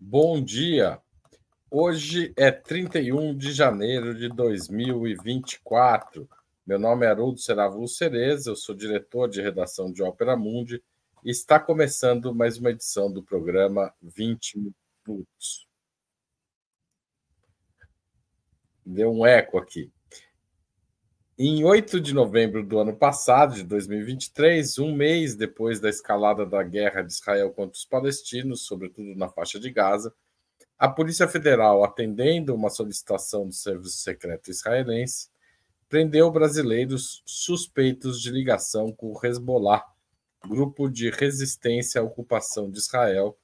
Bom dia. Hoje é 31 de janeiro de 2024. Meu nome é Haroldo Seravu Cereza, eu sou diretor de redação de Ópera Mundi e está começando mais uma edição do programa 20 Minutos. Deu um eco aqui. Em 8 de novembro do ano passado, de 2023, um mês depois da escalada da guerra de Israel contra os palestinos, sobretudo na faixa de Gaza, a Polícia Federal, atendendo uma solicitação do Serviço Secreto israelense, prendeu brasileiros suspeitos de ligação com o Hezbollah, grupo de resistência à ocupação de Israel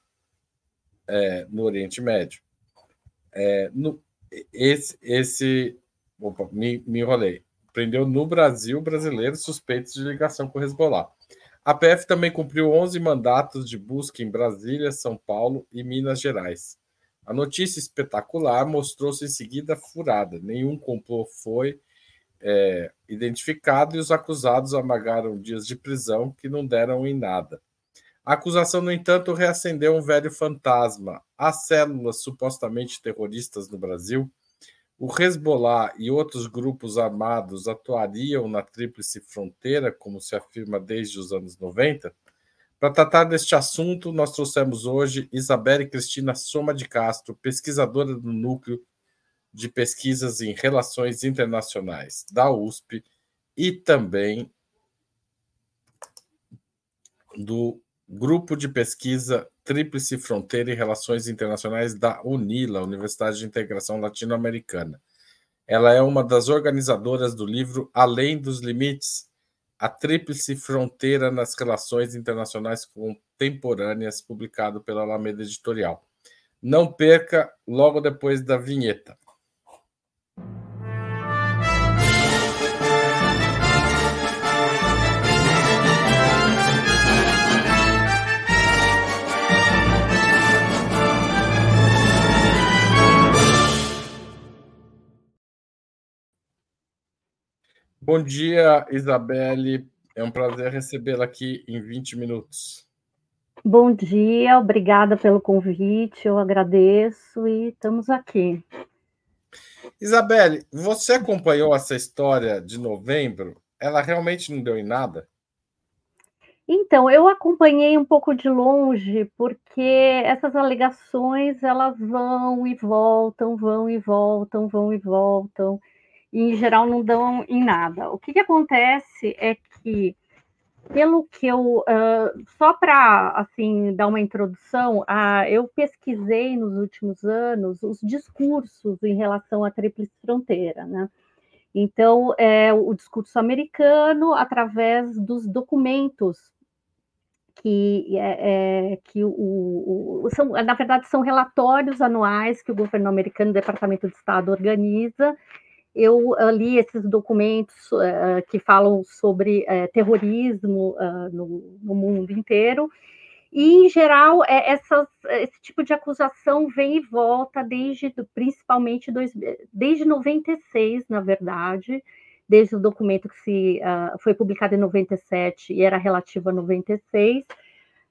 é, no Oriente Médio. É, no, esse, esse opa, me, me enrolei prendeu no Brasil brasileiros suspeitos de ligação com o Hezbollah. A PF também cumpriu 11 mandatos de busca em Brasília, São Paulo e Minas Gerais. A notícia espetacular mostrou-se em seguida furada. Nenhum complô foi é, identificado e os acusados amagaram dias de prisão que não deram em nada. A acusação, no entanto, reacendeu um velho fantasma. As células supostamente terroristas no Brasil o Hezbollah e outros grupos armados atuariam na Tríplice Fronteira, como se afirma desde os anos 90? Para tratar deste assunto, nós trouxemos hoje Isabelle Cristina Soma de Castro, pesquisadora do Núcleo de Pesquisas em Relações Internacionais da USP e também do Grupo de Pesquisa Tríplice Fronteira e Relações Internacionais da UNILA, Universidade de Integração Latino-Americana. Ela é uma das organizadoras do livro Além dos Limites, a Tríplice Fronteira nas Relações Internacionais Contemporâneas, publicado pela Alameda Editorial. Não perca logo depois da vinheta. Bom dia, Isabelle. É um prazer recebê-la aqui em 20 minutos. Bom dia, obrigada pelo convite, eu agradeço e estamos aqui. Isabelle, você acompanhou essa história de novembro? Ela realmente não deu em nada? Então, eu acompanhei um pouco de longe, porque essas alegações elas vão e voltam, vão e voltam, vão e voltam em geral não dão em nada. O que, que acontece é que, pelo que eu, uh, só para assim dar uma introdução, uh, eu pesquisei nos últimos anos os discursos em relação à tríplice fronteira, né? Então, é o discurso americano através dos documentos que, é, é, que o, o, são, na verdade, são relatórios anuais que o governo americano, o Departamento de Estado, organiza eu li esses documentos uh, que falam sobre uh, terrorismo uh, no, no, mundo inteiro, e, em geral, é, essas, esse tipo de acusação vem e volta desde, principalmente, dois, desde 96, na verdade, desde o documento que se, foi publicado em 97 e era relativo a 96,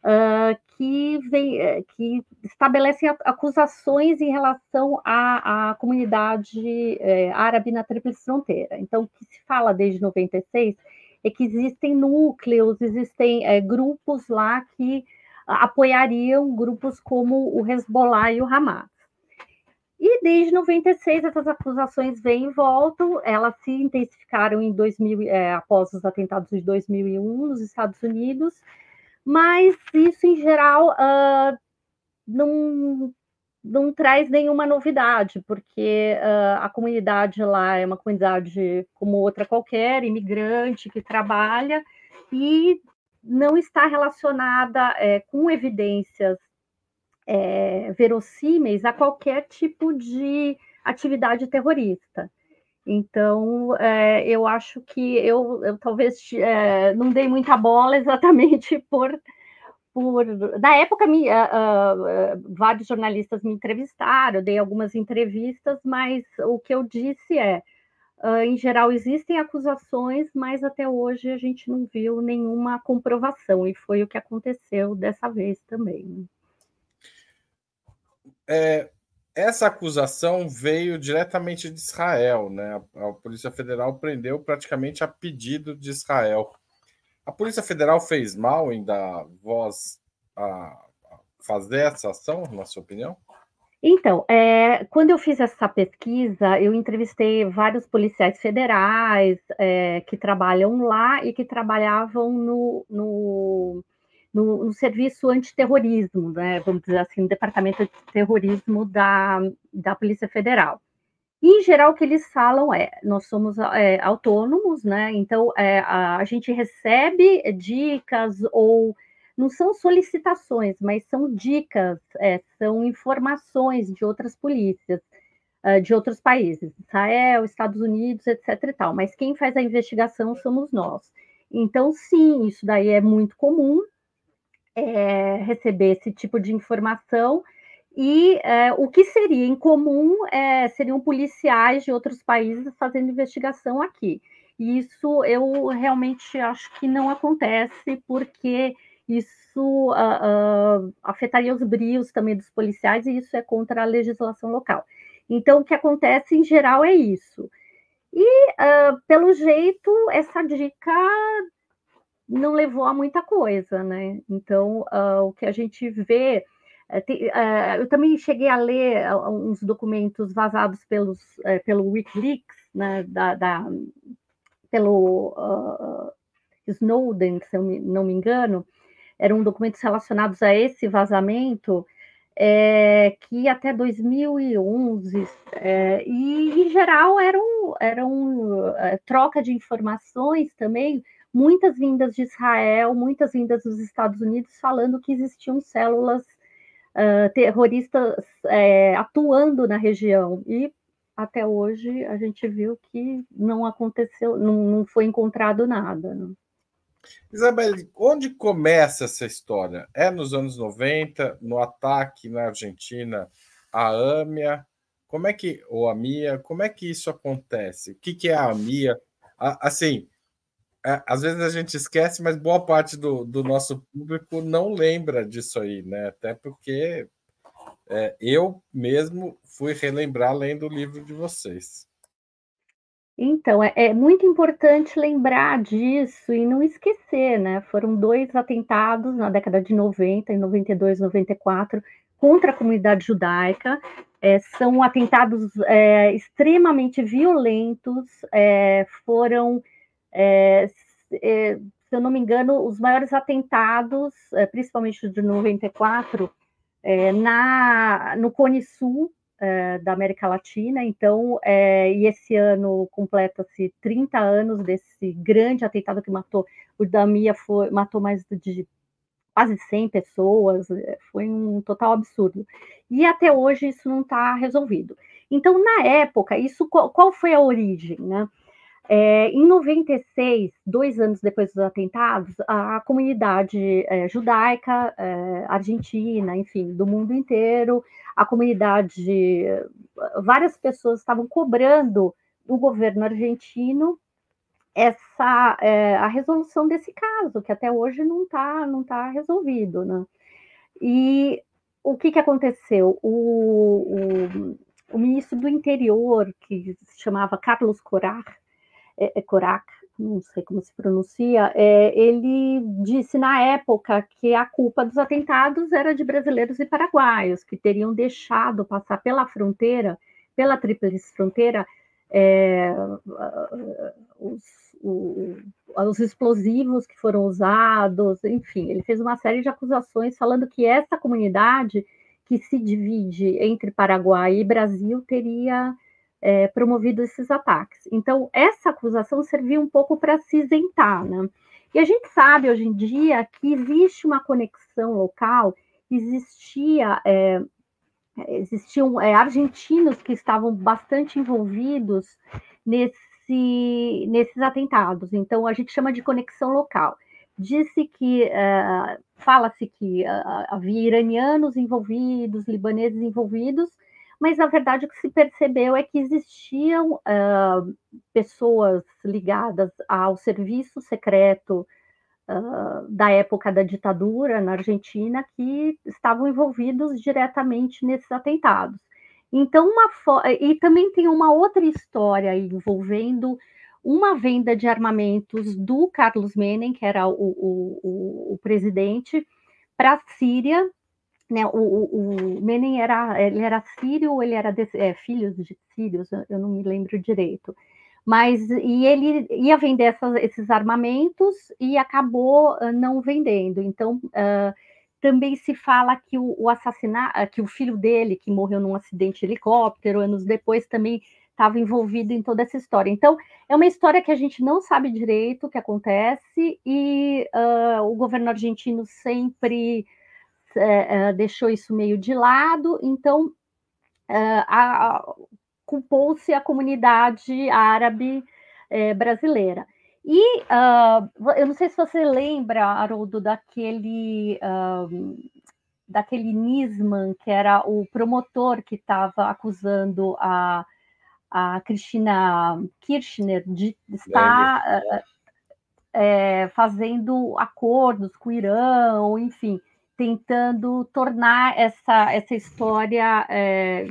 uh, que, vem, eh, que estabelecem acusações em relação à, à comunidade é, árabe na Tríplice Fronteira. Então, o que se fala desde 96 é que existem núcleos, existem é, grupos lá que apoiariam grupos como o Hezbollah e o Hamas. E desde 96 essas acusações vêm e voltam, elas se intensificaram em 2000, é, após os atentados de 2001 nos Estados Unidos, mas isso em geral uh, não, não traz nenhuma novidade, porque uh, a comunidade lá é uma comunidade como outra qualquer, imigrante que trabalha e não está relacionada é, com evidências é, verossímeis a qualquer tipo de atividade terrorista. Então, é, eu acho que eu, eu talvez é, não dei muita bola exatamente por. por na época, me, uh, uh, vários jornalistas me entrevistaram, dei algumas entrevistas, mas o que eu disse é: uh, em geral, existem acusações, mas até hoje a gente não viu nenhuma comprovação, e foi o que aconteceu dessa vez também. é, essa acusação veio diretamente de Israel, né? A, Polícia Federal prendeu praticamente a pedido de Israel. A Polícia Federal fez mal em dar voz a, a fazer essa ação, na sua opinião? Então, é, quando eu fiz essa pesquisa, eu entrevistei vários policiais federais é, que trabalham lá e que trabalhavam no, no no, no serviço antiterrorismo, né, vamos dizer assim, no departamento de terrorismo da, da Polícia Federal. E, em geral, o que eles falam é: nós somos é, autônomos, né? Então é, a, a, gente recebe dicas ou não são solicitações, mas são dicas, é, são informações de outras polícias, é, de outros países, Israel, Estados Unidos, etc. e tal. Mas quem faz a investigação somos nós. Então, sim, isso daí é muito comum é, receber esse tipo de informação. E é, o que seria em comum é, seriam policiais de outros países fazendo investigação aqui. E isso eu realmente acho que não acontece, porque isso uh, uh, afetaria os brios também dos policiais, e isso é contra a legislação local. Então, o que acontece em geral é isso. E, uh, pelo jeito, essa dica não levou a muita coisa, né? Então, uh, o que a gente vê. Uh, tem, uh, eu também cheguei a ler uns documentos vazados pelos, pelo Wikileaks, né, da, da pelo Snowden, se eu não me engano, eram documentos relacionados a esse vazamento, é, que até 2011, é, e em geral eram, eram troca de informações também muitas vindas de Israel, muitas vindas dos Estados Unidos, falando que existiam células uh, terroristas é, atuando na região. E até hoje a gente viu que não aconteceu, não, não foi encontrado nada. Né? Isabel, onde começa essa história? É nos anos 90, no ataque na Argentina à AMIA? Como é que, ou a MIA, como é que isso acontece? O que, que é a MIA? Assim, às vezes a gente esquece, mas boa parte do, do nosso público não lembra disso aí, né? Até porque é, eu mesmo fui relembrar lendo o livro de vocês. Então, é, é, muito importante lembrar disso e não esquecer, né? Foram dois atentados na década de 90, em 92, 94, contra a comunidade judaica. É, são atentados é, extremamente violentos, é, foram é, é, se eu não me engano, os maiores atentados, é, principalmente de 94, é, na, no Cone Sul da América Latina. Então, e esse ano completa-se 30 anos desse grande atentado que matou, o da Mia foi, matou mais de quase 100 pessoas, foi um total absurdo. E até hoje isso não está resolvido. Então, na época, isso qual foi a origem, né? É, em 96, dois anos depois dos atentados, a comunidade é, judaica, é, argentina, enfim, do mundo inteiro, a comunidade, várias pessoas estavam cobrando do governo argentino essa é, a resolução desse caso, que até hoje não está não tá resolvido, né? E o que, que aconteceu? O, o, o ministro do interior, que se chamava Carlos Corar, é, é Korak, não sei como se pronuncia, é, ele disse na época que a culpa dos atentados era de brasileiros e paraguaios, que teriam deixado passar pela fronteira, pela tríplice fronteira, é, os, o, os explosivos que foram usados, enfim, ele fez uma série de acusações falando que essa comunidade que se divide entre Paraguai e Brasil teria é, promovido esses ataques. Então, essa acusação serviu um pouco para se isentar, né? E a gente sabe hoje em dia que existe uma conexão local, existia, é, existiam é, argentinos que estavam bastante envolvidos nesse, nesses atentados. Então, a gente chama de conexão local. Disse que, uh, fala-se que uh, havia iranianos envolvidos, libaneses envolvidos, mas na verdade o que se percebeu é que existiam uh, pessoas ligadas ao serviço secreto uh, da época da ditadura na Argentina que estavam envolvidos diretamente nesses atentados. Então, uma e também tem uma outra história envolvendo uma venda de armamentos do Carlos Menem, que era o, o, o, o presidente, para a Síria. Né? O, Menem era, ele era sírio ou ele era de, é, filho de sírios, eu não me lembro direito. Mas e ele ia vender essas, esses armamentos e acabou uh, não vendendo. Então, uh, também se fala que o, o assassinato, que o filho dele, que morreu num acidente de helicóptero, anos depois, também estava envolvido em toda essa história. Então, é uma história que a gente não sabe direito o que acontece, e uh, o governo argentino sempre uh, uh, deixou isso meio de lado, então culpou-se a comunidade árabe eh, brasileira. E eu não sei se você lembra, Haroldo, daquele daquele Nisman, que era o promotor que estava acusando a a Cristina Kirchner de estar é, fazendo acordos com o Irã, ou enfim, tentando tornar essa, essa história é,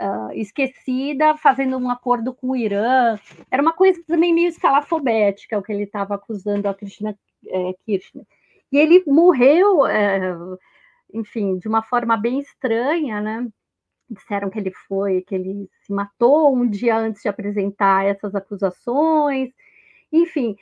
uh, esquecida, fazendo um acordo com o Irã. Era uma coisa também meio escalafobética o que ele estava acusando a Cristina é, Kirchner. E ele morreu, é, enfim, de uma forma bem estranha, né? disseram que ele foi, que ele se matou um dia antes de apresentar essas acusações. Enfim,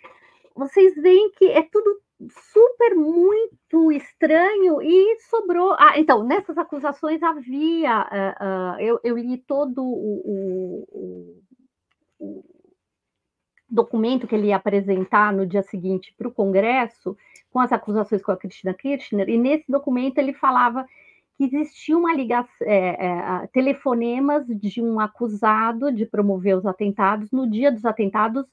vocês veem que é tudo super muito estranho e sobrou. Ah, então, nessas acusações havia. Uh, uh, eu, eu, li todo o, o, o, documento que ele ia apresentar no dia seguinte para o Congresso, com as acusações com a Cristina Kirchner, e nesse documento ele falava que existia uma ligação, é, é, telefonemas de um acusado de promover os atentados no dia dos atentados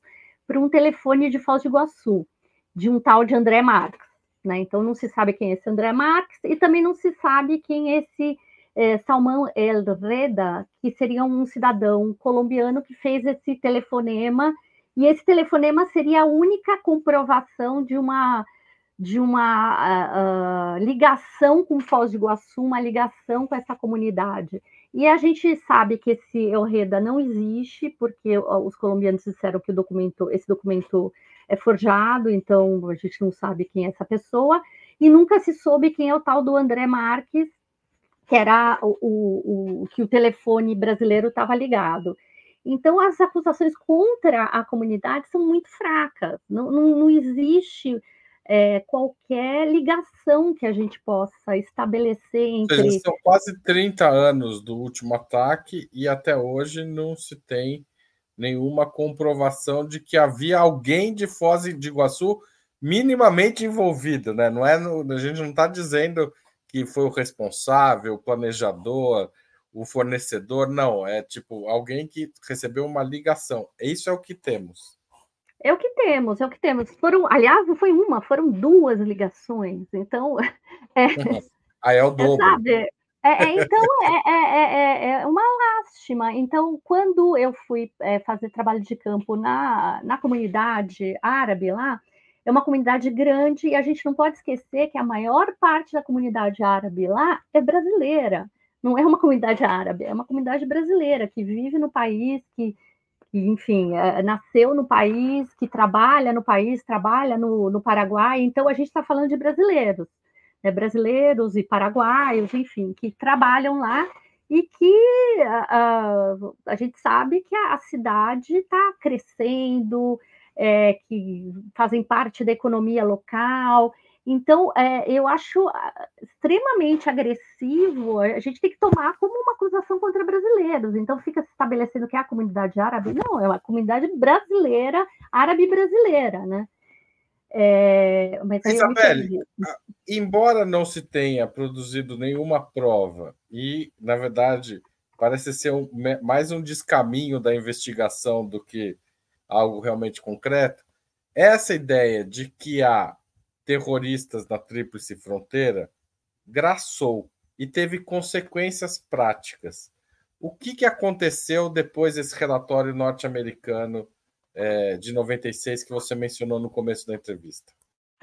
para um telefone de Foz do Iguaçu, de um tal de André Marques. Né? Então não se sabe quem é esse André Marques e também não se sabe quem é esse é, Salman El Reda, que seria um cidadão colombiano que fez esse telefonema, e esse telefonema seria a única comprovação de uma de uma uh, ligação com Foz do Iguaçu, uma ligação com essa comunidade. E a gente sabe que esse Elreda não existe, porque os colombianos disseram que documento, esse documento é forjado, então a gente não sabe quem é essa pessoa, e nunca se soube quem é o tal do André Marques, que era o, o, o que o telefone brasileiro estava ligado. Então, as acusações contra a comunidade são muito fracas, não, não, não existe é, qualquer ligação que a gente possa estabelecer entre. Seja, são quase 30 anos do último ataque e até hoje não se tem nenhuma comprovação de que havia alguém de Foz de Iguaçu minimamente envolvido, né? Não é a gente não está dizendo que foi o responsável, o planejador, o fornecedor, não, é tipo alguém que recebeu uma ligação. Isso é o que temos. É o que temos, é o que temos. Foram, aliás, não foi uma, foram duas ligações. Então, é, Aí é o dobro. É, sabe, é, é, então, é, é, é, uma lástima. Então, quando eu fui fazer trabalho de campo na, na comunidade árabe lá, é uma comunidade grande e a gente não pode esquecer que a maior parte da comunidade árabe lá é brasileira. Não é uma comunidade árabe, é uma comunidade brasileira que vive no país, que que, enfim, é, nasceu no país, que trabalha no país, trabalha no, no Paraguai. Então, a gente está falando de brasileiros, né? brasileiros e paraguaios, enfim, que trabalham lá e que uh, a gente sabe que a, a cidade está crescendo, é, que fazem parte da economia local. Então, é, eu acho extremamente agressivo. A gente tem que tomar como uma acusação contra brasileiros. Então, fica se estabelecendo que é a comunidade árabe. Não, é uma comunidade brasileira, árabe brasileira, né? É, mas Isabelle, embora não se tenha produzido nenhuma prova, e, na verdade, parece ser um, mais um descaminho da investigação do que algo realmente concreto, essa ideia de que há terroristas na Tríplice Fronteira graçou e teve consequências práticas. O que, que aconteceu depois desse relatório norte-americano é, de 96 que você mencionou no começo da entrevista?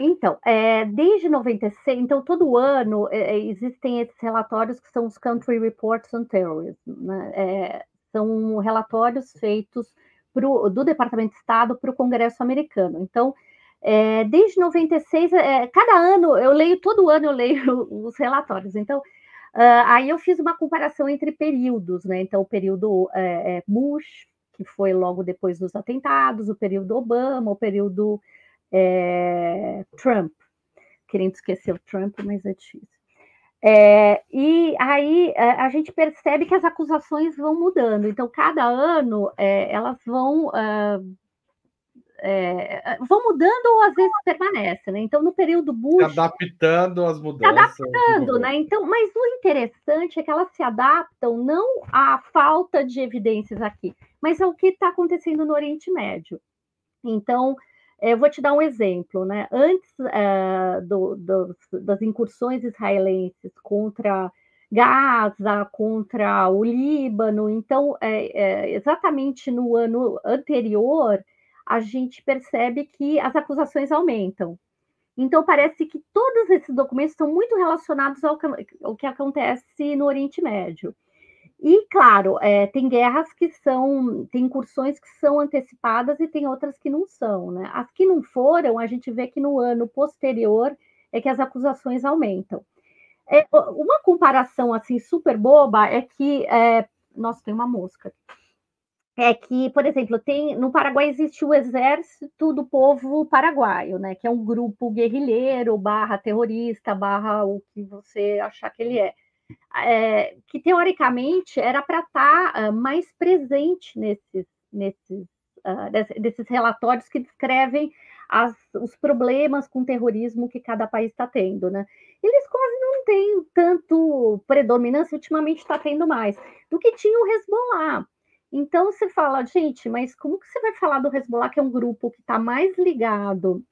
Então, é, desde 96, então todo ano é, é, existem esses relatórios que são os Country Reports on Terrorism, né? É, são relatórios feitos pro, do Departamento de Estado para o Congresso americano. Então, é, desde 96, é, cada ano, eu leio, todo ano eu leio os relatórios. Então, uh, aí eu fiz uma comparação entre períodos, né? Então, o período Bush, que foi logo depois dos atentados, o período Obama, o período é, Trump, querendo esquecer o Trump, mas é difícil. É, e aí é, a gente percebe que as acusações vão mudando. Então, cada ano é, elas vão é, vão mudando ou às vezes permanecem, né? Então, no período Bush. Se adaptando às mudanças. Se adaptando, né? Então, mas o interessante é que elas se adaptam não à falta de evidências aqui, mas ao que está acontecendo no Oriente Médio. Então, eu vou te dar um exemplo, né? Antes é, do, do, das incursões israelenses contra Gaza, contra o Líbano, então, é, é, exatamente no ano anterior, a gente percebe que as acusações aumentam. Então, parece que todos esses documentos estão muito relacionados ao que, ao que acontece no Oriente Médio. E, claro, é, tem guerras que são, tem incursões que são antecipadas e tem outras que não são, né? As que não foram, a gente vê que no ano posterior é que as acusações aumentam. É, uma comparação, assim, super boba é que, é, nossa, tem uma mosca. É que, por exemplo, tem no Paraguai existe o Exército do Povo Paraguaio, né? Que é um grupo guerrilheiro, barra terrorista, barra o que você achar que ele é é, que teoricamente era para estar tá, uh, mais presente nesses, nesses, uh, desses relatórios que descrevem as, os problemas com terrorismo que cada país está tendo, né? Eles quase não têm tanto predominância, ultimamente está tendo mais, do que tinha o Hezbollah. Então você fala, gente, mas como que você vai falar do Hezbollah, que é um grupo que está mais ligado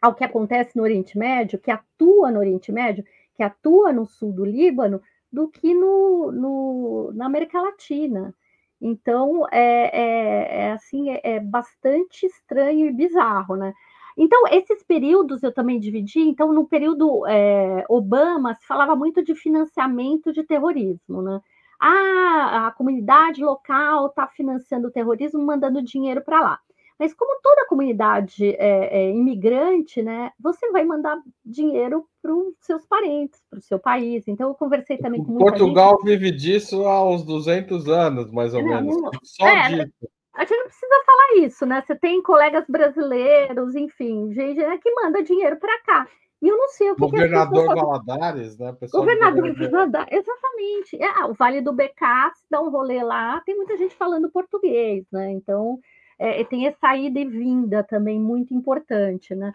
ao que acontece no Oriente Médio, que atua no Oriente Médio, que atua no sul do Líbano, do que no, no na América Latina. Então, é, é, é assim, é, é, bastante estranho e bizarro, né? Então, esses períodos eu também dividi. Então, no período é, Obama, se falava muito de financiamento de terrorismo, né? Ah, a comunidade local está financiando o terrorismo, mandando dinheiro para lá. Mas como toda comunidade é, é imigrante, né, você vai mandar dinheiro para os seus parentes, para o seu país. Então, eu conversei também com Portugal gente... vive disso há uns 200 anos, mais ou não, menos. Só é, disso. A gente não precisa falar isso, né? Você tem colegas brasileiros, enfim, gente que manda dinheiro para cá. E eu não sei o que Governador que Valadares, né? Pessoal Governador Valadares, exatamente. É, o Vale do Becá, se dá um rolê lá, tem muita gente falando português, né? Então, é, tem essa ida e vinda também muito importante, né?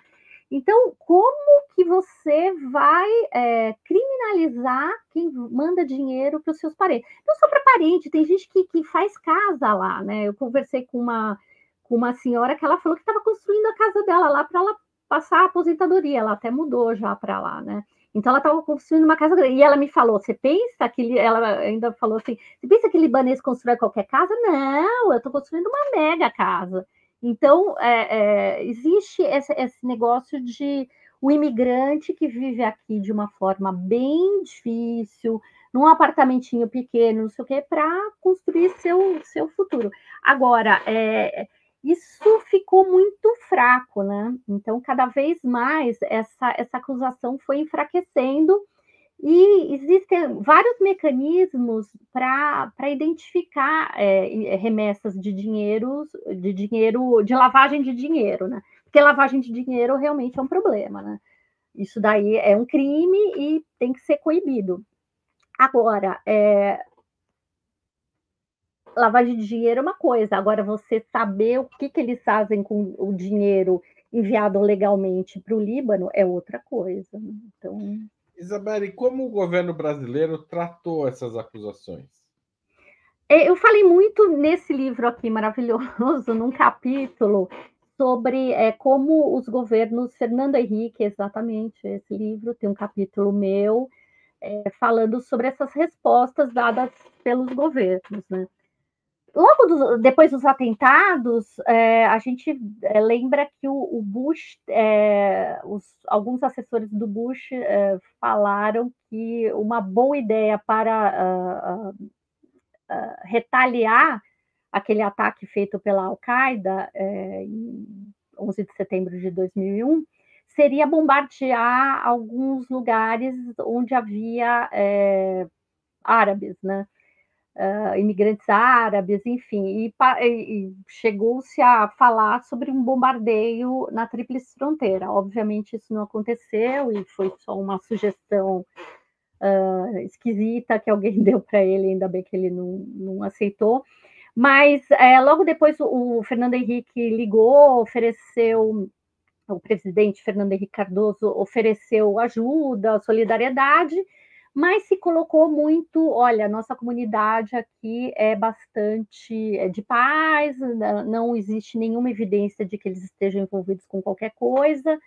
Então, como que você vai é, criminalizar quem manda dinheiro para os seus parentes? Não só para parente, tem gente que, que faz casa lá, né? Eu conversei com uma, com uma senhora que ela falou que estava construindo a casa dela lá para ela passar a aposentadoria, ela até mudou já para lá, né? Então ela estava construindo uma casa grande. E ela me falou: você pensa que ela ainda falou assim: você pensa que libanês constrói qualquer casa? Não, eu estou construindo uma mega casa. Então é, é, existe esse, esse, negócio de o imigrante que vive aqui de uma forma bem difícil, num apartamentinho pequeno, não sei o quê, para construir seu, seu futuro. Agora, é, isso ficou muito fraco, né? Então, cada vez mais essa, essa acusação foi enfraquecendo e existem vários mecanismos para identificar é, remessas de dinheiro, de dinheiro, de lavagem de dinheiro, né? Porque lavagem de dinheiro realmente é um problema, né? Isso daí é um crime e tem que ser coibido. Agora, é, lavagem de dinheiro é uma coisa, agora você saber o que, que eles fazem com o dinheiro enviado legalmente para o Líbano é outra coisa. Né? Então. Isabelle, como o governo brasileiro tratou essas acusações? É, eu falei muito nesse livro aqui maravilhoso, num capítulo, sobre é, como os governos, Fernando Henrique, exatamente, esse livro tem um capítulo meu, é, falando sobre essas respostas dadas pelos governos, né? Logo do, depois dos atentados, é, a gente é, lembra que o, o Bush, é, os, alguns assessores do Bush é, falaram que uma boa ideia para uh, uh, uh, retaliar aquele ataque feito pela Al-Qaeda é, em 11 de setembro de 2001 seria bombardear alguns lugares onde havia é, árabes, né? Uh, imigrantes árabes, enfim, e, e chegou-se a falar sobre um bombardeio na Tríplice Fronteira. Obviamente, isso não aconteceu e foi só uma sugestão uh, esquisita que alguém deu para ele, ainda bem que ele não, não aceitou. Mas é, logo depois o, o Fernando Henrique ligou, ofereceu o presidente Fernando Henrique Cardoso ofereceu ajuda, solidariedade, mas se colocou muito, olha, nossa comunidade aqui é bastante é de paz, não existe nenhuma evidência de que eles estejam envolvidos com qualquer coisa.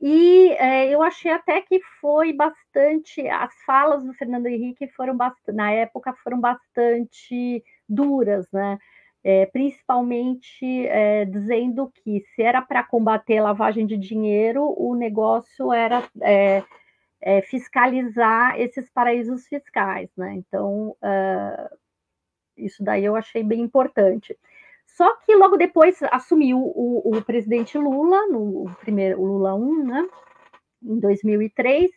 E é, eu achei até que foi bastante, as falas do Fernando Henrique foram bastante, na época foram bastante duras, né? É, principalmente é, dizendo que se era para combater lavagem de dinheiro, o negócio era é, fiscalizar esses paraísos fiscais, né? Então, uh, isso daí eu achei bem importante. Só que logo depois assumiu o, o presidente Lula, no primeiro o Lula 1, né? Em 2003,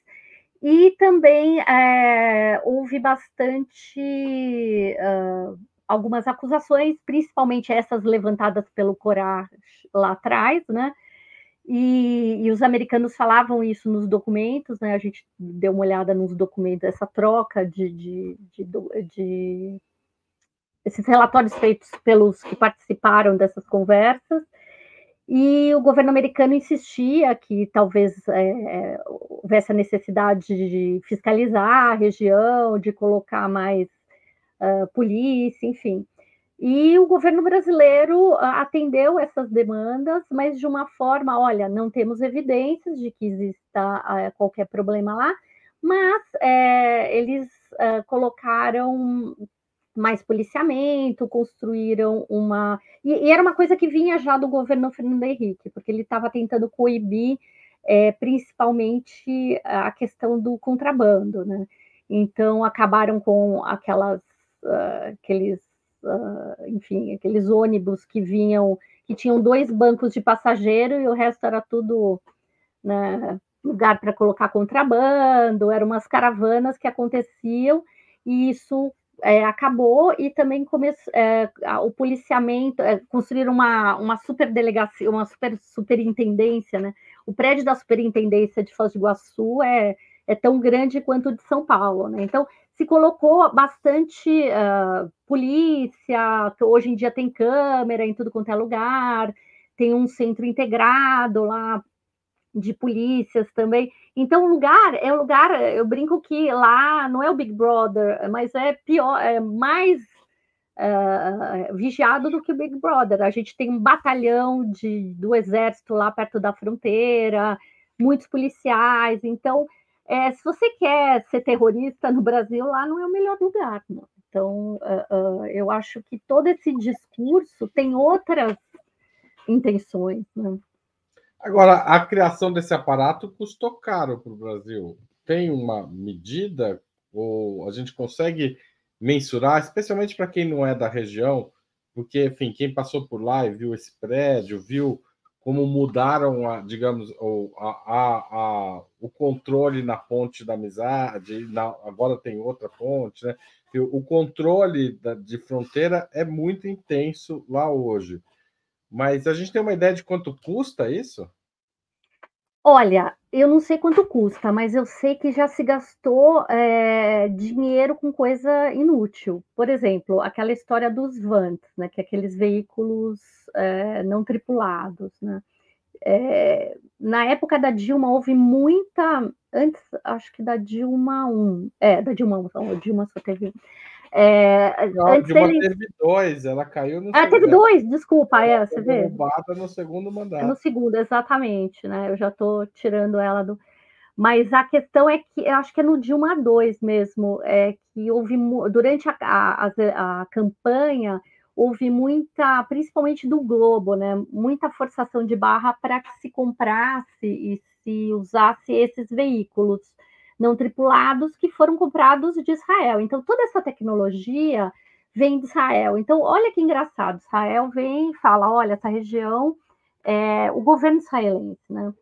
e também é, houve bastante uh, algumas acusações, principalmente essas levantadas pelo Corá lá atrás, né? E, e, os americanos falavam isso nos documentos, né? A gente deu uma olhada nos documentos, essa troca de, de, de, de esses relatórios feitos pelos que participaram dessas conversas. E o governo americano insistia que talvez é, é houvesse a necessidade de fiscalizar a região, de colocar mais uh, polícia, enfim. E o governo brasileiro ah, atendeu essas demandas, mas de uma forma, olha, não temos evidências de que exista uh, qualquer problema lá, mas é, eles uh, colocaram mais policiamento, construíram uma. E, e, era uma coisa que vinha já do governo Fernando Henrique, porque ele estava tentando coibir é, principalmente a questão do contrabando, né? Então acabaram com aquelas, aqueles uh, enfim, aqueles ônibus que vinham, que tinham dois bancos de passageiro e o resto era tudo né, lugar para colocar contrabando, eram umas caravanas que aconteciam e isso é, acabou e também começou é, o policiamento, é, construíram uma, uma super delegacia, uma super superintendência, né? O prédio da superintendência de Foz do Iguaçu é, é tão grande quanto o de São Paulo, né? Então se colocou bastante uh, polícia, hoje em dia tem câmera em tudo quanto é lugar, tem um centro integrado lá de polícias também. Então, o lugar é um lugar, eu brinco que lá não é o Big Brother, mas é pior, é mais uh, vigiado do que o Big Brother. A gente tem um batalhão de, do exército lá perto da fronteira, muitos policiais, então é, se você quer ser terrorista no Brasil, lá não é o melhor lugar. Não. Então, uh, uh, eu acho que todo esse discurso tem outras intenções. Né? Agora, a criação desse aparato custou caro para o Brasil. Tem uma medida, ou a gente consegue mensurar, especialmente para quem não é da região, porque, enfim, quem passou por lá e viu esse prédio, viu como mudaram, a, digamos, o, a, a, o controle na ponte da amizade, na, agora tem outra ponte, né? O controle da, de fronteira é muito intenso lá hoje. Mas a gente tem uma ideia de quanto custa isso? Olha, eu não sei quanto custa, mas eu sei que já se gastou é, dinheiro com coisa inútil. Por exemplo, aquela história dos vans, né, que é aqueles veículos é, não tripulados. Né? É, na época da Dilma houve muita, antes acho que da Dilma 1, é, da Dilma 1, então, a Dilma só teve é, não, antes ele... teve dois, ela caiu no. Ah, segundo. teve dois, desculpa, é, você vê. Roubada no segundo mandato. É no segundo, exatamente, né? Eu já estou tirando ela do. Mas a questão é que eu acho que é no Dilma 2 mesmo, é que houve durante a, a, a campanha houve muita, principalmente do Globo, né, muita forçação de barra para que se comprasse e se usasse esses veículos não tripulados que foram comprados de Israel. Então, toda essa tecnologia vem de Israel. Então, olha que engraçado, Israel vem e fala, olha, essa região, é, o governo israelense, né,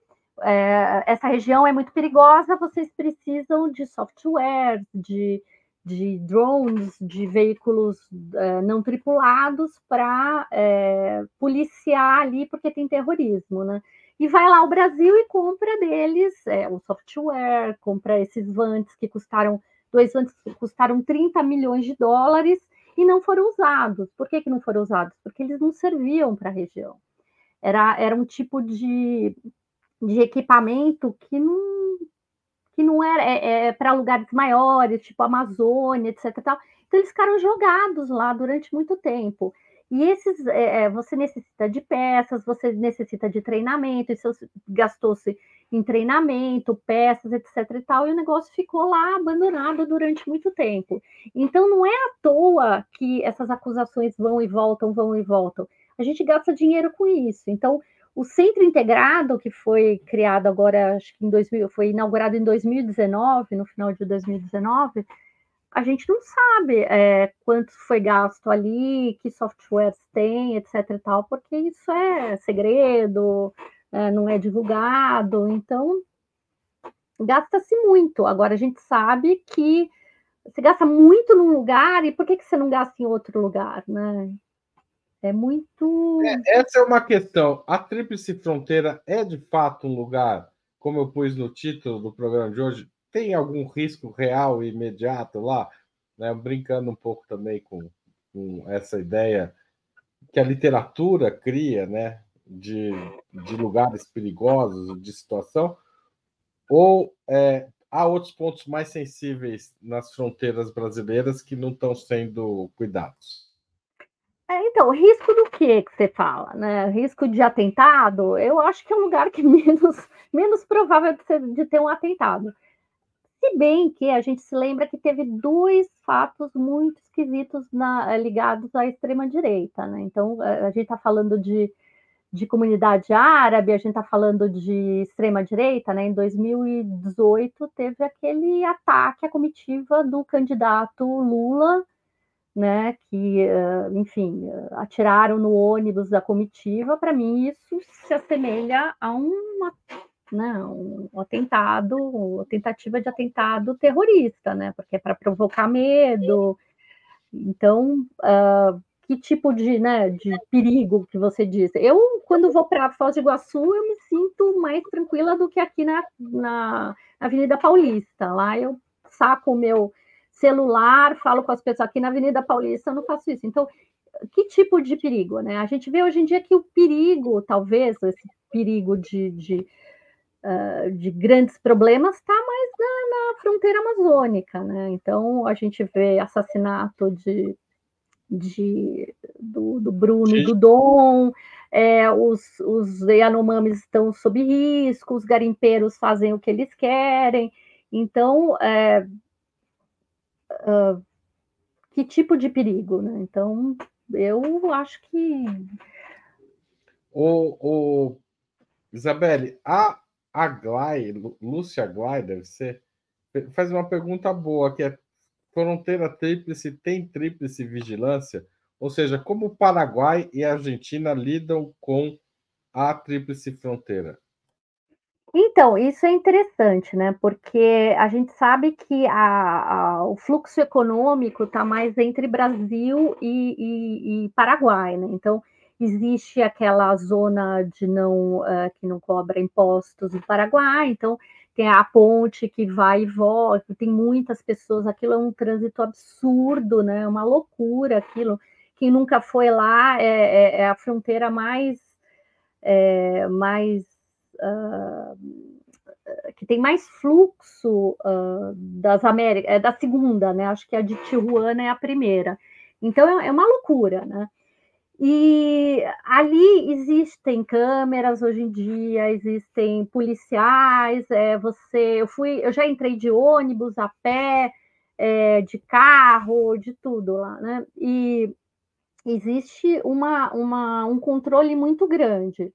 é, essa região é muito perigosa, vocês precisam de software, de de drones, de veículos é, não tripulados para é, policiar ali, porque tem terrorismo, né? E vai lá o Brasil e compra deles é, o software, compra esses vantes que custaram, dois vantes que custaram 30 milhões de dólares e não foram usados. Por que, que não foram usados? Porque eles não serviam para a região. Era, era um tipo de, de equipamento que não, que não era é, é para lugares maiores, tipo Amazônia, etc. Tal. Então eles ficaram jogados lá durante muito tempo. E esses, é, é você necessita de peças, você necessita de treinamento, isso gastou-se em treinamento, peças, etc. e tal, e o negócio ficou lá abandonado durante muito tempo. Então não é à toa que essas acusações vão e voltam, vão e voltam. A gente gasta dinheiro com isso. Então, o centro integrado, que foi criado agora, acho que em 2000, foi inaugurado em 2019, no final de 2019, a gente não sabe é, quanto foi gasto ali, que softwares tem, etc. e tal, porque isso é segredo, é, não é divulgado, então gasta-se muito. Agora a gente sabe que você gasta muito num lugar e por que, que você não gasta em outro lugar, né? É muito. É, essa é uma questão. A Tríplice Fronteira é de fato um lugar, como eu pus no título do programa de hoje, tem algum risco real e imediato lá? Né? Brincando um pouco também com, com essa ideia que a literatura cria, né? De, de lugares perigosos, de situação, ou é, há outros pontos mais sensíveis nas fronteiras brasileiras que não estão sendo cuidados? É, então, risco do que que você fala, né? Risco de atentado? Eu acho que é um lugar que menos, menos provável de, ter um atentado. Se bem que a gente se lembra que teve dois fatos muito esquisitos na, ligados à extrema-direita, né? Então, a gente está falando de, de comunidade árabe, a gente está falando de extrema-direita, né? Em 2018 teve aquele ataque à comitiva do candidato Lula né, que, enfim, atiraram no ônibus da comitiva, para mim isso se assemelha a uma, né, um atentado, uma tentativa de atentado terrorista, né, porque é para provocar medo. Então, uh, que tipo de, né, de perigo que você disse? Eu, quando vou para Foz do Iguaçu, eu me sinto mais tranquila do que aqui na, na Avenida Paulista. Lá eu saco o meu celular, falo com as pessoas aqui na Avenida Paulista, eu não faço isso. Então, que tipo de perigo, né? A gente vê hoje em dia que o perigo, talvez, esse perigo de, de, uh, de grandes problemas está mais na, na, fronteira amazônica, né? Então, a gente vê assassinato de, de, do, do Bruno e do Dom, é, os, os Yanomamis estão sob risco, os garimpeiros fazem o que eles querem, então, é, uh, que tipo de perigo, né? Então, eu acho que. O, o Isabelle, a Aglai, Lúcia Aglai, deve ser, faz uma pergunta boa, que é fronteira tríplice tem tríplice vigilância? Ou seja, como o Paraguai e a Argentina lidam com a tríplice fronteira? Então, isso é interessante, né? Porque a gente sabe que a, a, o fluxo econômico está mais entre Brasil e, e, e, Paraguai, né? Então, existe aquela zona de não uh, que não cobra impostos no Paraguai, então tem a ponte que vai e volta, tem muitas pessoas, aquilo é um trânsito absurdo, né? É uma loucura aquilo. Quem nunca foi lá é, é, é a fronteira mais é, mais uh, que tem mais fluxo uh, das Américas, é da segunda, né? Acho que a de Tijuana é a primeira. Então é, é uma loucura, né? E ali existem câmeras hoje em dia, existem policiais. É, você, eu fui, eu já entrei de ônibus, a pé, é, de carro, de tudo lá, né? E existe uma, uma, um controle muito grande.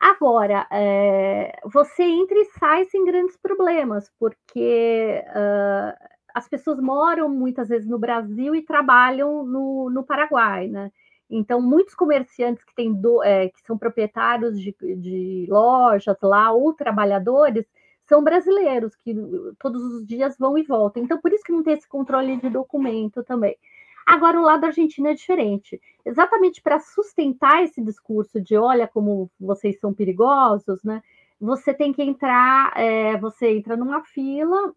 Agora, é, você entra e sai sem grandes problemas, porque uh, as pessoas moram muitas vezes no Brasil e trabalham no, no Paraguai, né? Então, muitos comerciantes que, têm do, é, que são proprietários de, de lojas lá ou trabalhadores são brasileiros, que todos os dias vão e voltam. Então, por isso que não tem esse controle de documento também. Agora, o lado argentino é diferente. Exatamente para sustentar esse discurso de olha como vocês são perigosos, né? Você tem que entrar, é, você entra numa fila,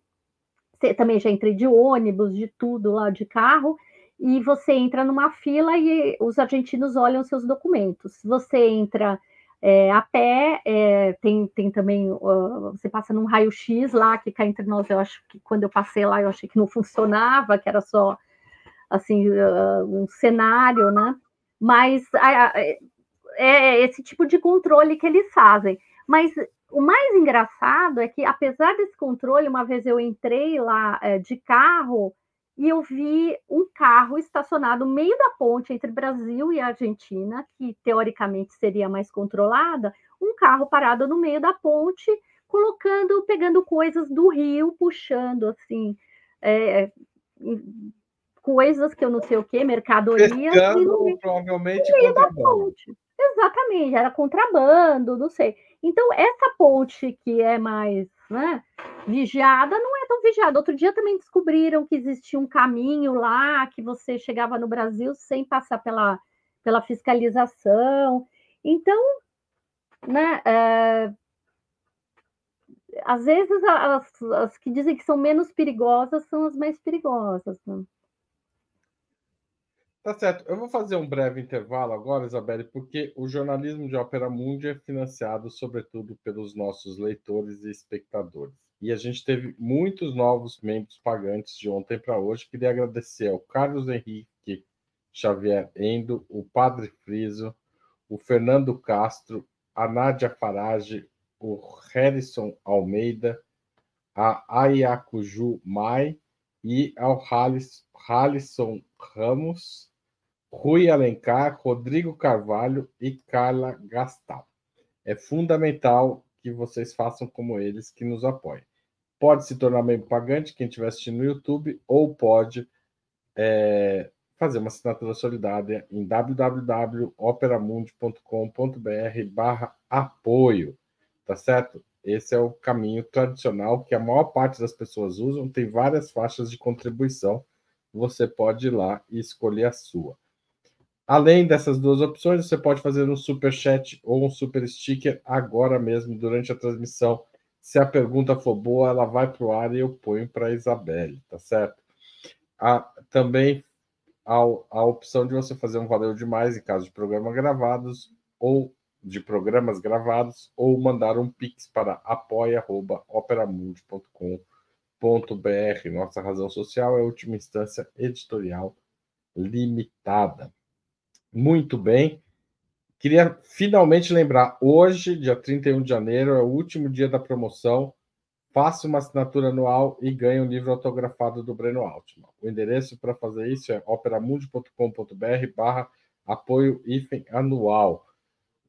também já entrei de ônibus, de tudo lá, de carro, e você entra numa fila e os argentinos olham seus documentos. Você entra é, a pé, é, tem, tem também, uh, você passa num raio-x lá, que cá entre nós, eu acho que quando eu passei lá, eu achei que não funcionava, que era só, assim, uh, um cenário, né? Mas é, é esse tipo de controle que eles fazem. Mas o mais engraçado é que, apesar desse controle, uma vez eu entrei lá é, de carro e eu vi um carro estacionado no meio da ponte entre Brasil e Argentina, que teoricamente seria mais controlada, um carro parado no meio da ponte, colocando, pegando coisas do rio, puxando assim. É, coisas que eu não sei o que, mercadorias. Pescando, provavelmente no meio da ponte. Exatamente, era contrabando, não sei. Então, essa ponte que é mais né, vigiada não é tão vigiada. Outro dia também descobriram que existia um caminho lá que você chegava no Brasil sem passar pela, pela fiscalização. Então, né, é, às vezes as, as, que dizem que são menos perigosas são as mais perigosas. Né? Tá certo. Eu vou fazer um breve intervalo agora, Isabelle, porque o jornalismo de Ópera Mundi é financiado, sobretudo, pelos nossos leitores e espectadores. E a gente teve muitos novos membros pagantes de ontem para hoje. Queria agradecer ao Carlos Henrique Xavier Endo, o Padre Friso, o Fernando Castro, a Nádia Farage, o Harrison Almeida, a Ayacuju Mai e ao Halisson Ramos Rui Alencar, Rodrigo Carvalho e Carla Gastal. É fundamental que vocês façam como eles que nos apoiem. Pode se tornar membro pagante, quem estiver assistindo no YouTube, ou pode é, fazer uma assinatura solidária em www.operamundi.com.br barra apoio, tá certo? Esse é o caminho tradicional que a maior parte das pessoas usam, tem várias faixas de contribuição, você pode ir lá e escolher a sua. Além dessas duas opções, você pode fazer um super chat ou um super sticker agora mesmo durante a transmissão. Se a pergunta for boa, ela vai para o ar e eu ponho para a Isabelle, tá certo? Também a, a opção de você fazer um valeu demais em caso de programas gravados ou de programas gravados ou mandar um pix para apoia@operamundi.com.br. Nossa razão social é última instância editorial limitada. Muito bem. Queria finalmente lembrar: hoje, dia 31 de janeiro, é o último dia da promoção. Faça uma assinatura anual e ganhe um livro autografado do Breno Altman. O endereço para fazer isso é operamundi.com.br barra apoio IFEM anual.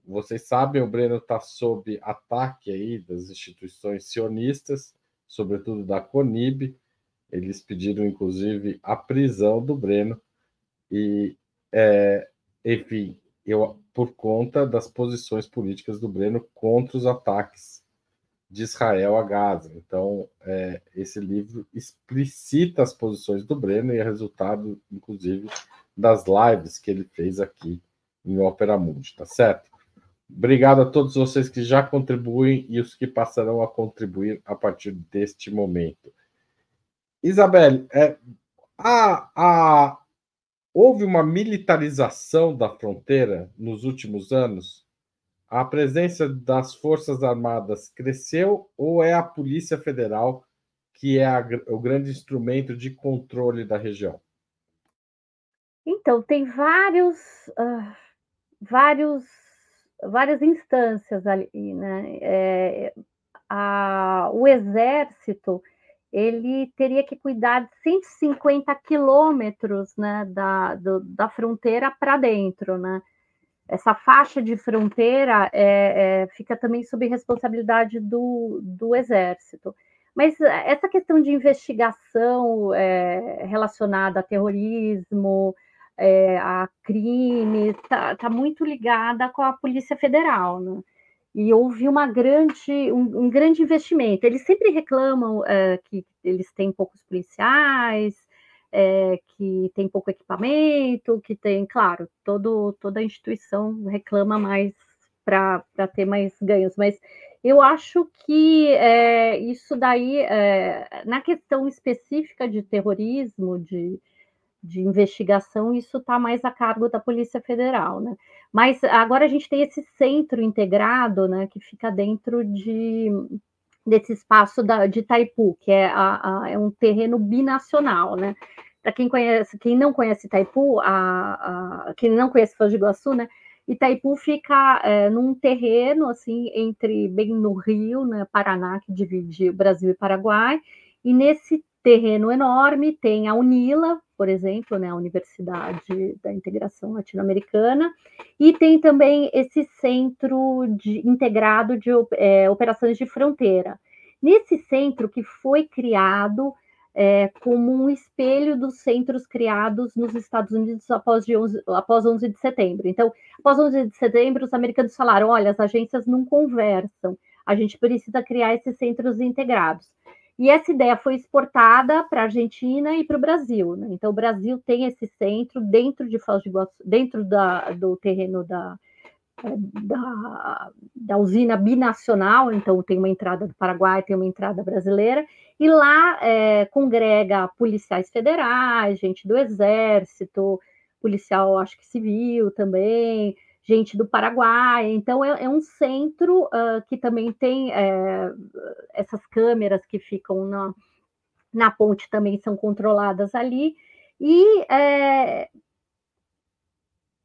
Vocês sabem, o Breno está sob ataque aí das instituições sionistas, sobretudo da CONIB. Eles pediram, inclusive, a prisão do Breno. E é, enfim, eu, por conta das posições políticas do Breno contra os ataques de Israel a Gaza. Então, é, esse livro explicita as posições do Breno e é resultado, inclusive, das lives que ele fez aqui em Ópera Mundi, tá certo? Obrigado a todos vocês que já contribuem e os que passarão a contribuir a partir deste momento. Isabelle, é, a, a, Houve uma militarização da fronteira nos últimos anos? A presença das Forças Armadas cresceu ou é a Polícia Federal que é a, o grande instrumento de controle da região? Então, tem vários, uh, vários, várias instâncias ali, né? É, a, o Exército ele teria que cuidar de 150 quilômetros né, da, da fronteira para dentro, né? Essa faixa de fronteira é, é, fica também sob responsabilidade do, do Exército. Mas essa questão de investigação é, relacionada a terrorismo, é, a crime, está tá muito ligada com a Polícia Federal, né? E houve uma grande, um, um grande investimento. Eles sempre reclamam é, que eles têm poucos policiais, é, que tem pouco equipamento, que tem, claro, todo, toda instituição reclama mais para ter mais ganhos, mas eu acho que é, isso daí, na questão específica de terrorismo, de, de investigação, isso está mais a cargo da Polícia Federal, né? Mas agora a gente tem esse centro integrado, né, que fica dentro de, desse espaço da, de Itaipu, que é, a, a, é um terreno binacional, né? Para quem conhece, quem não conhece Itaipu, a, a, quem não conhece Foz do Iguaçu, né? Itaipu fica é, num terreno assim entre bem no Rio, né, Paraná, que divide Brasil e Paraguai, e nesse terreno enorme tem a UNILA, por exemplo, né, a Universidade da Integração Latino-Americana, e tem também esse centro de, integrado de é, operações de fronteira. Nesse centro que foi criado é, como um espelho dos centros criados nos Estados Unidos após, 11, após 11 de setembro. Então, após 11 de setembro, os americanos falaram: olha, as agências não conversam, a gente precisa criar esses centros integrados. E essa ideia foi exportada para a Argentina e para o Brasil. Né? Então, o Brasil tem esse centro dentro de Foz de Iguaçu, dentro da, do terreno da, da, da, usina binacional, então tem uma entrada do Paraguai, tem uma entrada brasileira, e lá é, congrega policiais federais, gente do Exército, policial, acho que civil também, gente do Paraguai. Então, é, é um centro uh, que também tem é, essas câmeras que ficam na, na ponte, também são controladas ali. E é,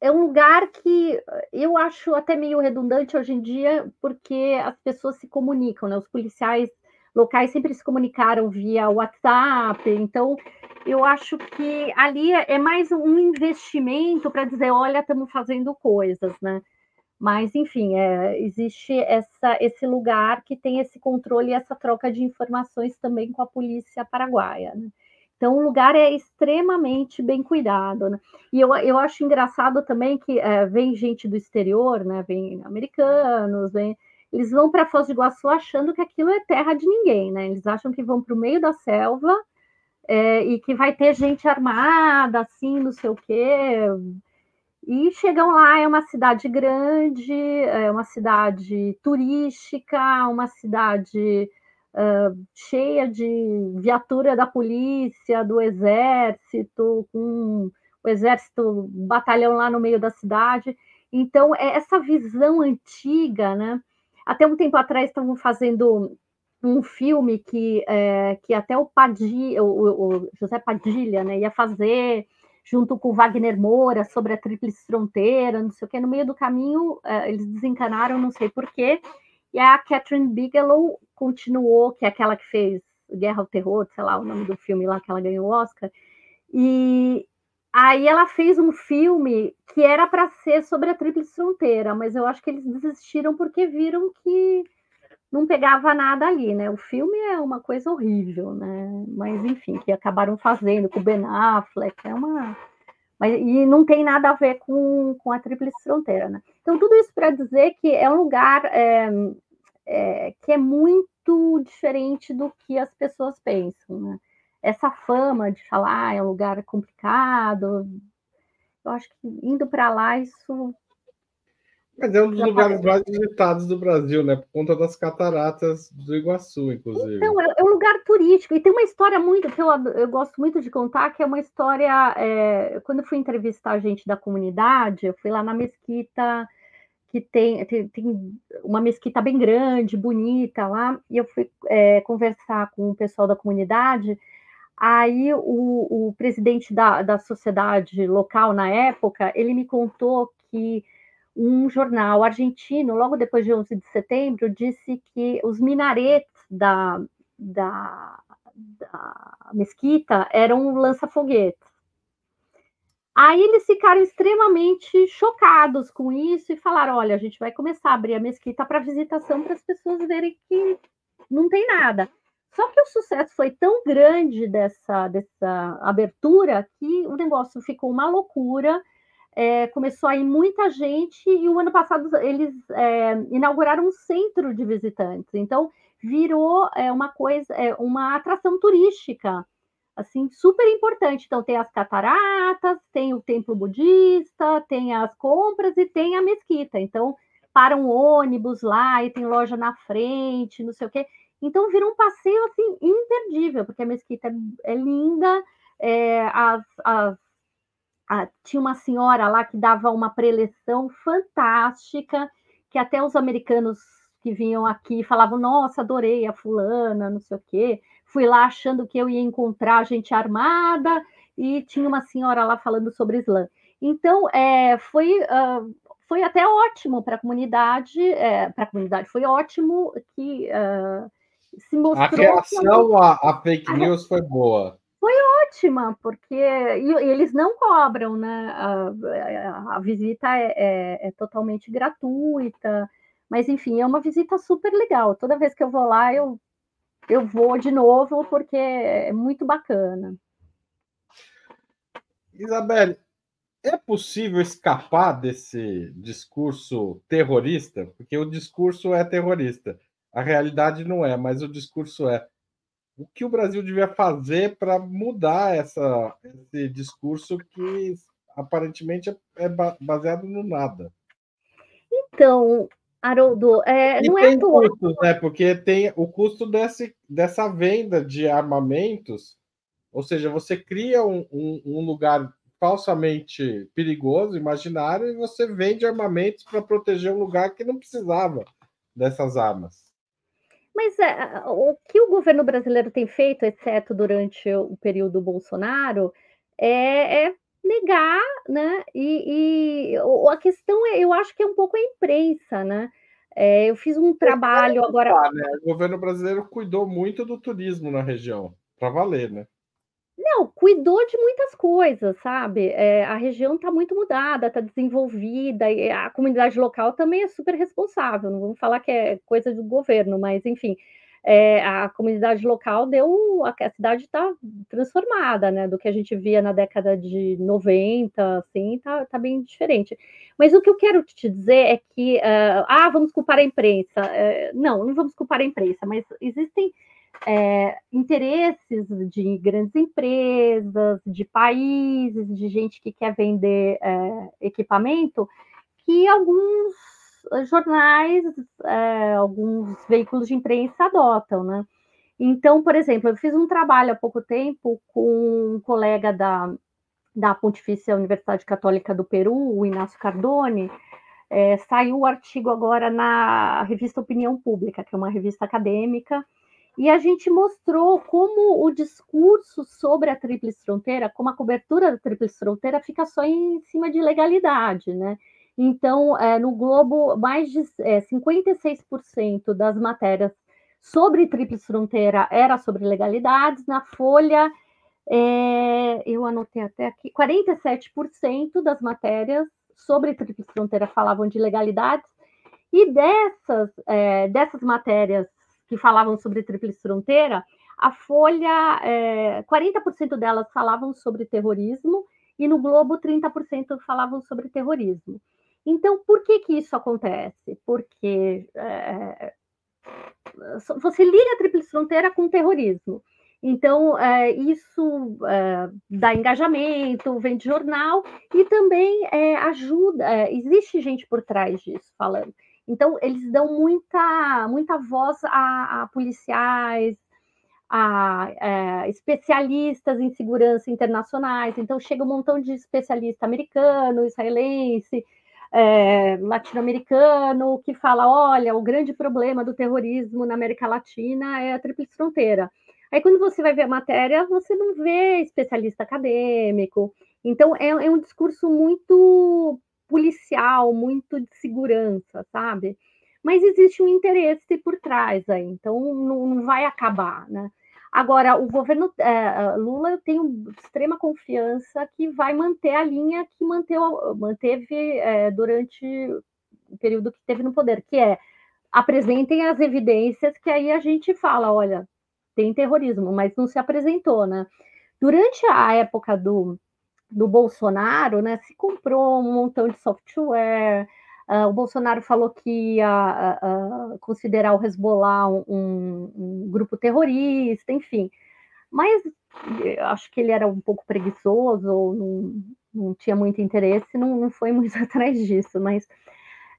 é um lugar que eu acho até meio redundante hoje em dia, porque as pessoas se comunicam, né? Os policiais locais sempre se comunicaram via WhatsApp, então eu acho que ali é mais um investimento para dizer, olha, estamos fazendo coisas, né? Mas, enfim, é, existe essa, esse lugar que tem esse controle e essa troca de informações também com a polícia paraguaia. Né? Então, o lugar é extremamente bem cuidado. Né? E eu, eu acho engraçado também que é, vem gente do exterior, né? vem americanos, vem, eles vão para Foz do Iguaçu achando que aquilo é terra de ninguém, né? Eles acham que vão para o meio da selva é, e que vai ter gente armada, assim, não sei o quê. E chegam lá, é uma cidade grande, é uma cidade turística, uma cidade uh, cheia de viatura da polícia, do exército, com o exército, batalhão lá no meio da cidade. Então, é essa visão antiga, né? Até um tempo atrás estavam fazendo um filme que, é, que até o, Padilha, o, o, José Padilha né, ia fazer junto com o Wagner Moura sobre a Tríplice Fronteira, não sei o que. No meio do caminho, é, eles desencanaram, não sei porquê. E a Catherine Bigelow continuou, que é aquela que fez Guerra ao Terror, sei lá o nome do filme lá que ela ganhou o Oscar. E, Aí ela fez um filme que era para ser sobre a Tríplice Fronteira, mas eu acho que eles desistiram porque viram que não pegava nada ali, né? O filme é uma coisa horrível, né? Mas enfim, que acabaram fazendo com o Ben Affleck, é uma mas, e não tem nada a ver com, com a Tríplice Fronteira, né? Então, tudo isso para dizer que é um lugar é, é, que é muito diferente do que as pessoas pensam, né? essa fama de falar ah, é um lugar complicado. Eu acho que indo para lá, isso. Mas é um dos lugares mais visitados do Brasil, né? Por conta das cataratas do Iguaçu, inclusive. Então, é, é um lugar turístico. E tem uma história muito que eu, eu gosto muito de contar, que é uma história. É, quando eu fui entrevistar a gente da comunidade, eu fui lá na mesquita que tem, tem, tem, uma mesquita bem grande, bonita lá, e eu fui é, conversar com o pessoal da comunidade, Aí o, o presidente da, da sociedade local na época, ele me contou que um jornal argentino, logo depois de 11 de setembro, disse que os minaretes da, da, da mesquita eram lança-foguetes. Aí eles ficaram extremamente chocados com isso e falaram: olha, a gente vai começar a abrir a mesquita para visitação para as pessoas verem que não tem nada. Só que o sucesso foi tão grande dessa, dessa abertura que o negócio ficou uma loucura. É, começou a ir muita gente e o ano passado eles é, inauguraram um centro de visitantes. Então virou é, uma coisa, é, uma atração turística assim, super importante. Então, tem as cataratas, tem o templo budista, tem as compras e tem a mesquita. Então, para um ônibus lá e tem loja na frente, não sei o quê. Então, vira um passeio, assim, imperdível, porque a mesquita é, é linda, é, as, as, a, tinha uma senhora lá que dava uma preleção fantástica, que até os americanos que vinham aqui falavam, nossa, adorei a fulana, não sei o quê fui lá achando que eu ia encontrar gente armada e tinha uma senhora lá falando sobre Islã. Então, é, foi, uh, foi até ótimo para a comunidade, é, para a comunidade foi ótimo que uh, se mostrou... A reação à fake news foi boa. Foi ótima, porque e, eles não cobram, né? A, a visita é, é, é totalmente gratuita, mas enfim, é uma visita super legal. Toda vez que eu vou lá, eu eu vou de novo porque é muito bacana. Isabelle, é possível escapar desse discurso terrorista? Porque o discurso é terrorista. A realidade não é, mas o discurso é. O que o Brasil devia fazer para mudar essa, esse discurso que aparentemente é baseado no nada? Então, Haroldo, é, não é custos, né? Porque tem o custo desse, dessa venda de armamentos, ou seja, você cria um, um, um lugar falsamente perigoso, imaginário, e você vende armamentos para proteger um lugar que não precisava dessas armas. Mas é, o que o governo brasileiro tem feito, exceto durante o período Bolsonaro, é, é negar, né? E, e, a questão é, eu acho que é um pouco a imprensa, né? É, eu fiz um trabalho agora. né? O governo brasileiro cuidou muito do turismo na região, para valer, né? Não, cuidou de muitas coisas, sabe? É, a região está muito mudada, está desenvolvida, e a comunidade local também é super responsável. Não vamos falar que é coisa do governo, mas enfim, é, a comunidade local deu. A, a cidade está transformada, né? Do que a gente via na década de 90, assim, tá, tá bem diferente. Mas o que eu quero te dizer é que, uh, ah, vamos culpar a imprensa. Uh, não, não vamos culpar a imprensa, mas existem é, interesses de grandes empresas, de países, de gente que quer vender é, equipamento, que alguns jornais, é, alguns veículos de imprensa adotam, né? Então, por exemplo, eu fiz um trabalho há pouco tempo com um colega da, da Pontifícia Universidade Católica do Peru, o Inácio Cardone, é, saiu o artigo agora na revista Opinião Pública, que é uma revista acadêmica, e a gente mostrou como o discurso sobre a Tríplice Fronteira, como a cobertura da Tríplice Fronteira fica só em cima de legalidade, né? Então, é, no Globo, mais de é, 56% das matérias sobre Tríplice Fronteira era sobre legalidades. Na Folha, é, eu anotei até aqui, 47% das matérias sobre Tríplice Fronteira falavam de legalidades. E dessas, é, dessas matérias que falavam sobre Tríplice Fronteira, a Folha, é, 40% delas falavam sobre terrorismo e no Globo 30% falavam sobre terrorismo. Então, por que que isso acontece? Porque é, você liga a Tríplice Fronteira com terrorismo. Então, é, isso é, dá engajamento, vende jornal e também é, ajuda. É, existe gente por trás disso falando. Então, eles dão muita, muita voz a, a policiais, a é, especialistas em segurança internacionais. Então, chega um montão de especialista americano, israelense, é, latino-americano que fala: olha, o grande problema do terrorismo na América Latina é a Tríplice Fronteira. Aí, quando você vai ver a matéria, você não vê especialista acadêmico. Então, é, é um discurso muito policial, muito de segurança, sabe? Mas existe um interesse por trás aí, então não, não vai acabar, né? Agora, o governo é, Lula, eu tenho extrema confiança que vai manter a linha que manteve, é, durante o período que teve no poder, que é apresentem as evidências que aí a gente fala, olha, tem terrorismo, mas não se apresentou, né? Durante a época do, do Bolsonaro, né, se comprou um montão de software, uh, o Bolsonaro falou que ia uh, uh, considerar o Hezbollah um, um, grupo terrorista, enfim. Mas acho que ele era um pouco preguiçoso, ou não, não tinha muito interesse, não, não foi muito atrás disso, mas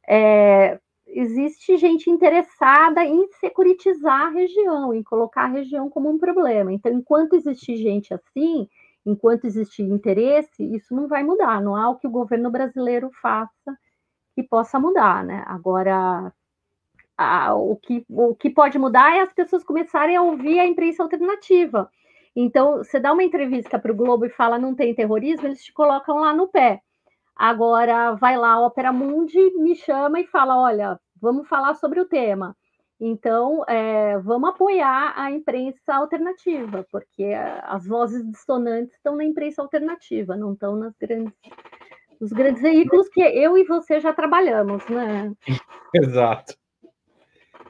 é, existe gente interessada em securitizar a região, em colocar a região como um problema. Então, enquanto existir gente assim, enquanto existir interesse, isso não vai mudar. Não há o que o governo brasileiro faça que possa mudar, né? Agora, a, o, que, o que pode mudar é as pessoas começarem a ouvir a imprensa alternativa. Então, você dá uma entrevista para o Globo e fala não tem terrorismo, eles te colocam lá no pé. Agora vai lá a Opera Mundi, me chama e fala: olha, vamos falar sobre o tema. Então, é, vamos apoiar a imprensa alternativa, porque as vozes dissonantes estão na imprensa alternativa, não estão nas grandes, nos grandes veículos que eu e você já trabalhamos, né? Exato.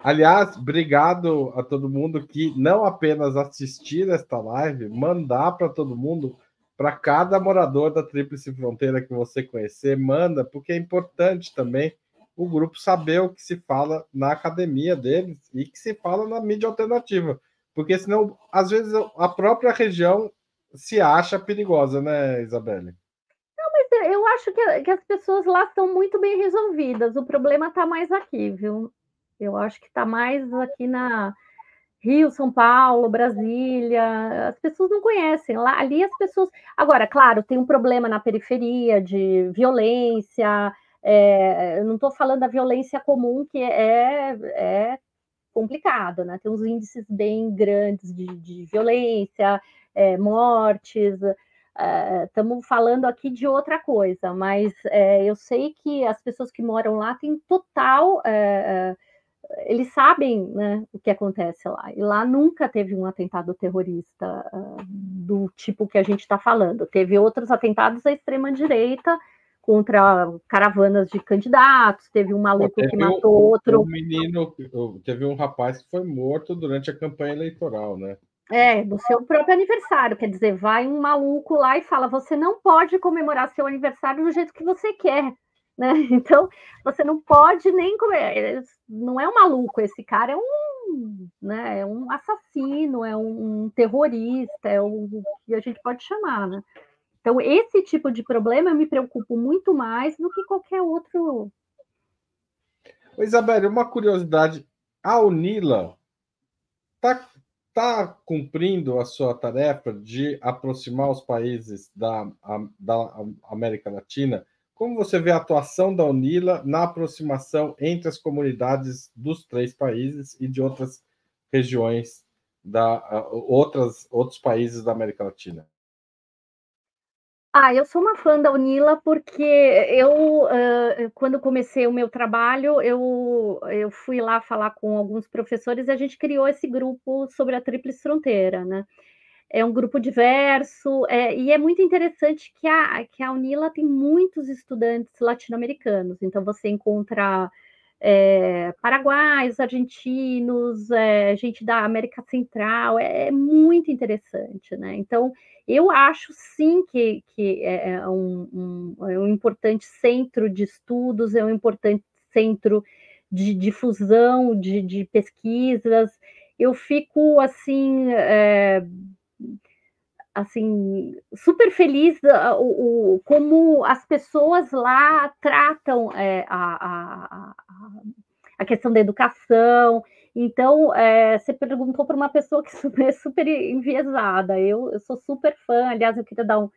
Aliás, obrigado a todo mundo que não apenas assistir esta live, mandar para todo mundo para cada morador da Tríplice Fronteira que você conhecer, manda, porque é importante também o grupo saber o que se fala na academia deles e que se fala na mídia alternativa. Porque senão, às vezes, a própria região se acha perigosa, né, Isabelle? Não, mas eu acho que, que as pessoas lá estão muito bem resolvidas. O problema está mais aqui, viu? Eu acho que está mais aqui na, Rio, São Paulo, Brasília, as pessoas não conhecem. Lá, ali as pessoas. Agora, claro, tem um problema na periferia de violência. É, eu não estou falando da violência comum, que é, é complicado, né? Tem uns índices bem grandes de, de violência, é, mortes. Estamos é, falando aqui de outra coisa, mas é, eu sei que as pessoas que moram lá têm total é, é, eles sabem né, o que acontece lá. E lá nunca teve um atentado terrorista uh, do tipo que a gente está falando. Teve outros atentados à extrema-direita contra caravanas de candidatos, teve um maluco teve que matou um, outro. Um menino, teve um rapaz que foi morto durante a campanha eleitoral, né? É, no seu próprio aniversário. Quer dizer, vai um maluco lá e fala: você não pode comemorar seu aniversário do jeito que você quer. Né? Então, você não pode nem comer. Não é um maluco, esse cara é um, né, é um assassino, é um terrorista, é o que a gente pode chamar, né? Então, esse tipo de problema eu me preocupo muito mais do que qualquer outro. Isabel, uma curiosidade: a Unila está tá cumprindo a sua tarefa de aproximar os países da, da América Latina como você vê a atuação da UNILA na aproximação entre as comunidades dos três países e de outras regiões da outras outros países da América Latina? Ah, eu sou uma fã da Unila porque eu, uh, quando comecei o meu trabalho, eu, eu fui lá falar com alguns professores e a gente criou esse grupo sobre a Tríplice Fronteira, né? é um grupo diverso, é, e é muito interessante que a, que a Unila tem muitos estudantes latino-americanos, então você encontra é, paraguaios, argentinos, é, gente da América Central, é, é, muito interessante, né? Então, eu acho sim que, que é, é um, um, é um importante centro de estudos, é um importante centro de difusão de, de pesquisas. Eu fico assim é, assim super feliz o, o, como as pessoas lá tratam é, a, a, a, questão da educação. Então, é, você perguntou para uma pessoa que super, é super enviesada. Eu, eu sou super fã. Aliás, eu queria dar um,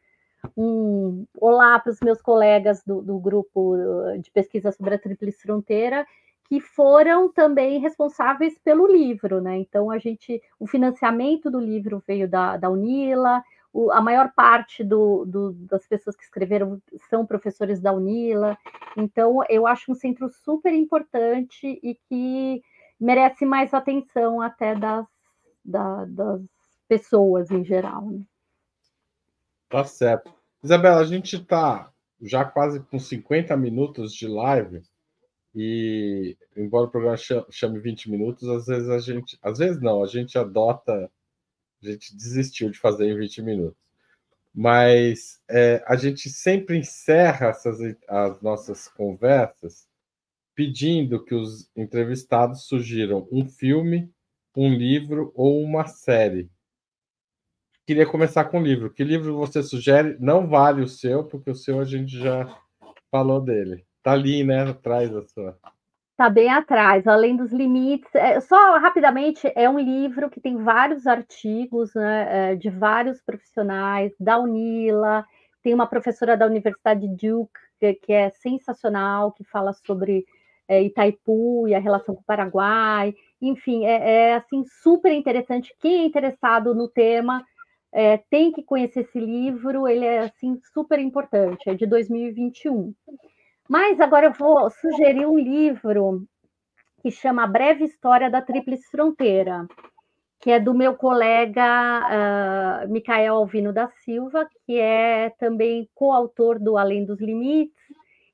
um olá para os meus colegas do, do grupo de pesquisa sobre a Tríplice Fronteira que foram também responsáveis pelo livro, né? Então a gente, o financiamento do livro veio da, da Unila, o, a maior parte do, do, das pessoas que escreveram são professores da Unila, então eu acho um centro super importante e que merece mais atenção até das, da, das pessoas em geral. Né? Tá certo. Isabela, a gente está já quase com 50 minutos de live e embora o programa chame 20 minutos, às vezes a gente, às vezes não, a gente adota, a gente desistiu de fazer em 20 minutos. Mas é, a gente sempre encerra essas, as nossas conversas pedindo que os entrevistados sugiram um filme, um livro ou uma série. Queria começar com o livro. Que livro você sugere? Não vale o seu, porque o seu a gente já falou dele. Tá ali, né? Atrás da sua. Tá bem atrás, além dos limites. É, só rapidamente, é um livro que tem vários artigos né, é, de vários profissionais, da Unila, tem uma professora da Universidade de Duke, que, que é sensacional, que fala sobre é, Itaipu e a relação com o Paraguai. Enfim, é, é assim super interessante. Quem é interessado no tema é, tem que conhecer esse livro, ele é assim super importante, é de 2021. Mas agora eu vou sugerir um livro que chama A Breve História da Tríplice Fronteira, que é do meu colega uh, Micael Alvino da Silva, que é também coautor do Além dos Limites,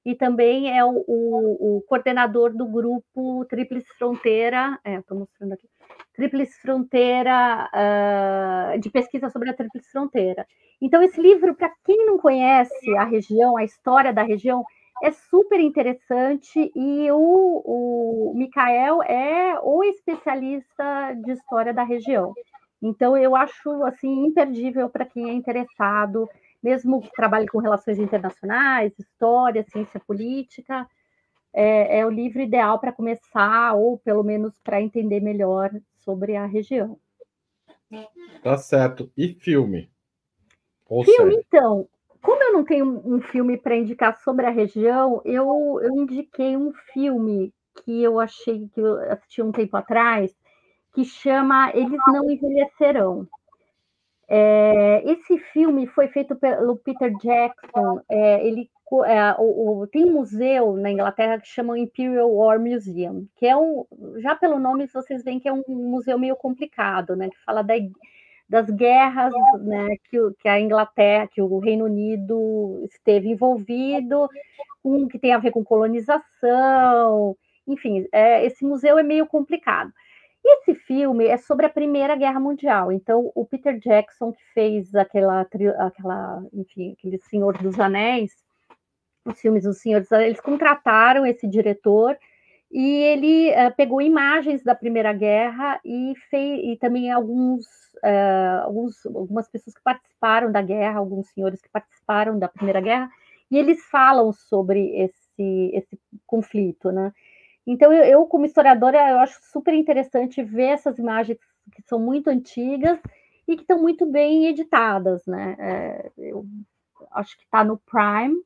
e também é o, o, o coordenador do grupo Tríplice Fronteira, estou é, mostrando aqui, Tríplice Fronteira, uh, de pesquisa sobre a Tríplice Fronteira. Então, esse livro, para quem não conhece a região, a história da região, é super interessante e o, o Mikael é o especialista de história da região. Então, eu acho assim imperdível para quem é interessado, mesmo que trabalhe com relações internacionais, história, ciência política, é, é o livro ideal para começar, ou pelo menos para entender melhor sobre a região. Tá certo. E filme? Ou filme, série? então. Como eu não tenho um filme para indicar sobre a região, eu, eu indiquei um filme que eu achei que eu assisti um tempo atrás, que chama Eles Não Envelhecerão. É, esse filme foi feito pelo Peter Jackson. É, ele é, o, o, tem um museu na Inglaterra que chama Imperial War Museum, que é um, já pelo nome vocês veem que é um museu meio complicado, né? Que fala da, das guerras, né? Que, que a Inglaterra, que o Reino Unido esteve envolvido, com que tem a ver com colonização, enfim, é, esse museu é meio complicado. Esse filme é sobre a Primeira Guerra Mundial. Então, o Peter Jackson, que fez aquela, aquela enfim, aquele Senhor dos Anéis, os filmes do Senhor dos Anéis, eles contrataram esse diretor e ele uh, pegou imagens da Primeira Guerra e fez e também alguns, uh, alguns, algumas pessoas que participaram da guerra, alguns senhores que participaram da Primeira Guerra, e eles falam sobre esse, esse conflito, né? Então, eu, eu, como historiadora, eu acho super interessante ver essas imagens que são muito antigas e que estão muito bem editadas, né? É, eu acho que está no Prime,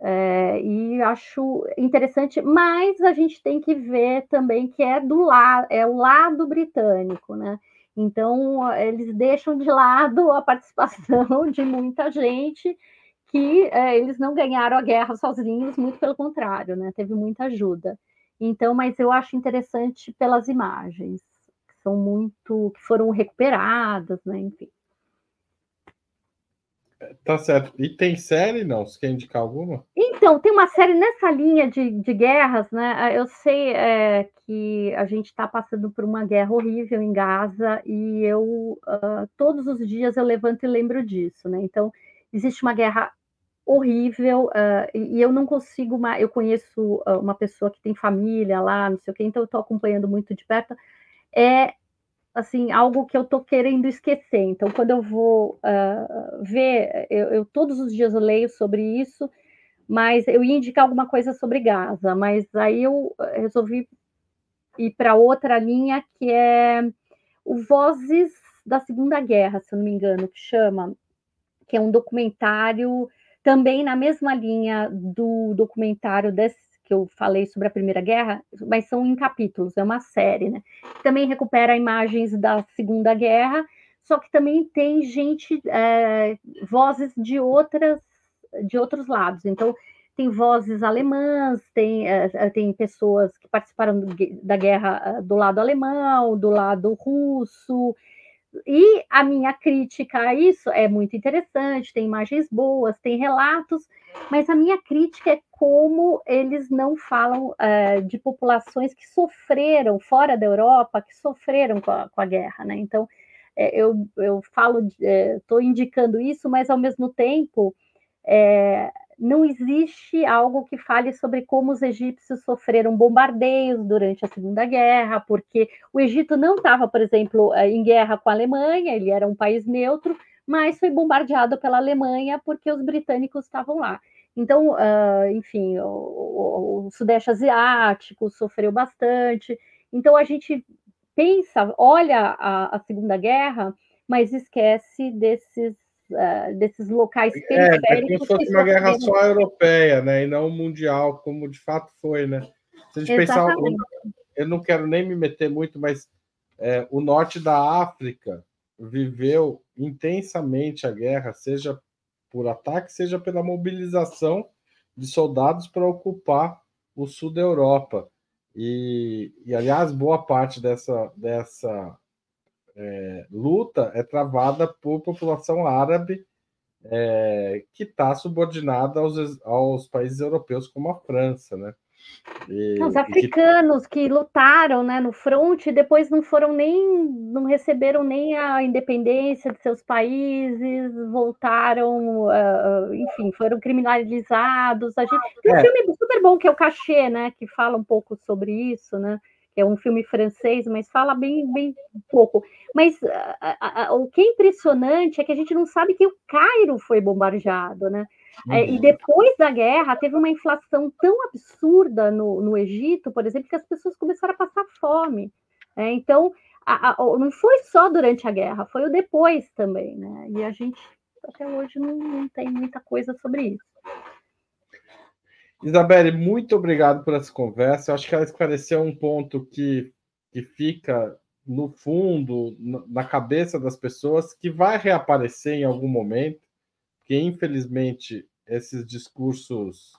é, e acho interessante, mas a gente tem que ver também que é do lado, é o lado britânico, né? Então eles deixam de lado a participação de muita gente que é, eles não ganharam a guerra sozinhos, muito pelo contrário, né? Teve muita ajuda. Então, mas eu acho interessante pelas imagens, que são muito, que foram recuperadas, né? Enfim. Tá certo. E tem série, não? Você quer indicar alguma? Então, tem uma série nessa linha de, de guerras, né? Eu sei é, que a gente está passando por uma guerra horrível em Gaza e eu, uh, todos os dias, eu levanto e lembro disso, né? Então, existe uma guerra horrível uh, e eu não consigo mais. Eu conheço uma pessoa que tem família lá, não sei o quê, então eu estou acompanhando muito de perto. É assim, algo que eu tô querendo esquecer. Então, quando eu vou uh, ver, eu, eu, todos os dias leio sobre isso, mas eu ia indicar alguma coisa sobre Gaza, mas aí eu resolvi ir para outra linha que é o Vozes da Segunda Guerra, se eu não me engano, que chama, que é um documentário também na mesma linha do documentário desse, que eu falei sobre a Primeira Guerra, mas são em capítulos, é uma série, né? Também recupera imagens da Segunda Guerra, só que também tem gente, é, vozes de outras, de outros lados. Então, tem vozes alemãs, tem, é, é tem pessoas que participaram do, da guerra é, do lado alemão, do lado russo, e a minha crítica a isso é muito interessante, tem imagens boas, tem relatos, mas a minha crítica é como eles não falam uh, de populações que sofreram fora da Europa, que sofreram com a, com a guerra, né? Então, é, eu, eu falo, estou é, indicando isso, mas ao mesmo tempo é, não existe algo que fale sobre como os egípcios sofreram bombardeios durante a Segunda Guerra, porque o Egito não estava, por exemplo, em guerra com a Alemanha, ele era um país neutro, mas foi bombardeado pela Alemanha porque os britânicos estavam lá. Então, uh, enfim, o, o, o, Sudeste Asiático sofreu bastante. Então, a gente pensa, olha a, a Segunda Guerra, mas esquece desses uh, desses locais periféricos. É, é como se fosse uma guerra só europeia, né? E não mundial, como de fato foi, né? Se a gente Exatamente. pensar, eu não quero nem me meter muito, mas é, o norte da África viveu intensamente a guerra, seja por ataque, seja pela mobilização de soldados para ocupar o sul da Europa. E, e aliás, boa parte dessa, dessa é, luta é travada por população árabe é, que está subordinada aos, aos países europeus, como a França, né? E, Os africanos que... que... lutaram né, no fronte depois não foram nem, não receberam nem a independência de seus países, voltaram, uh, enfim, foram criminalizados. A gente... Tem um é. filme super bom que é o Cachê, né, que fala um pouco sobre isso, né? é um filme francês, mas fala bem, bem pouco. Mas a, a, a, o que é impressionante é que a gente não sabe que o Cairo foi bombardeado, né? É, e uhum. depois da guerra, teve uma inflação tão absurda no, no Egito, por exemplo, que as pessoas começaram a passar fome. É, então, não foi só durante a guerra, foi o depois também, né? E a gente até hoje não, não tem muita coisa sobre isso. Isabelle, muito obrigado por essa conversa. Eu acho que ela esclareceu um ponto que, que fica no fundo, na cabeça das pessoas, que vai reaparecer em algum momento, que infelizmente esses discursos,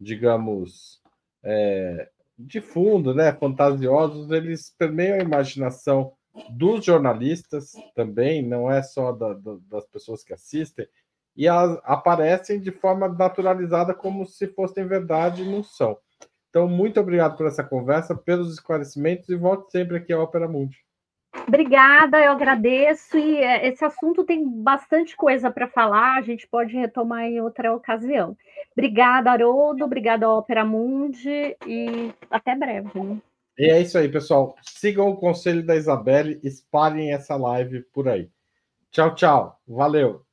digamos, é, de fundo, né, fantasiosos, eles permeiam a imaginação dos jornalistas também, não é só da, da, das pessoas que assistem, e elas aparecem de forma naturalizada como se fossem verdade e não são. Então, muito obrigado por essa conversa, pelos esclarecimentos e volte sempre aqui ao Opera Mundi. Obrigada, eu agradeço. E é, esse assunto tem bastante coisa para falar, a gente pode retomar em outra ocasião. Obrigada, Haroldo, obrigada ao Opera Mundi e até breve. Né? E é isso aí, pessoal. Sigam o conselho da Isabelle, espalhem essa live por aí. Tchau, tchau. Valeu.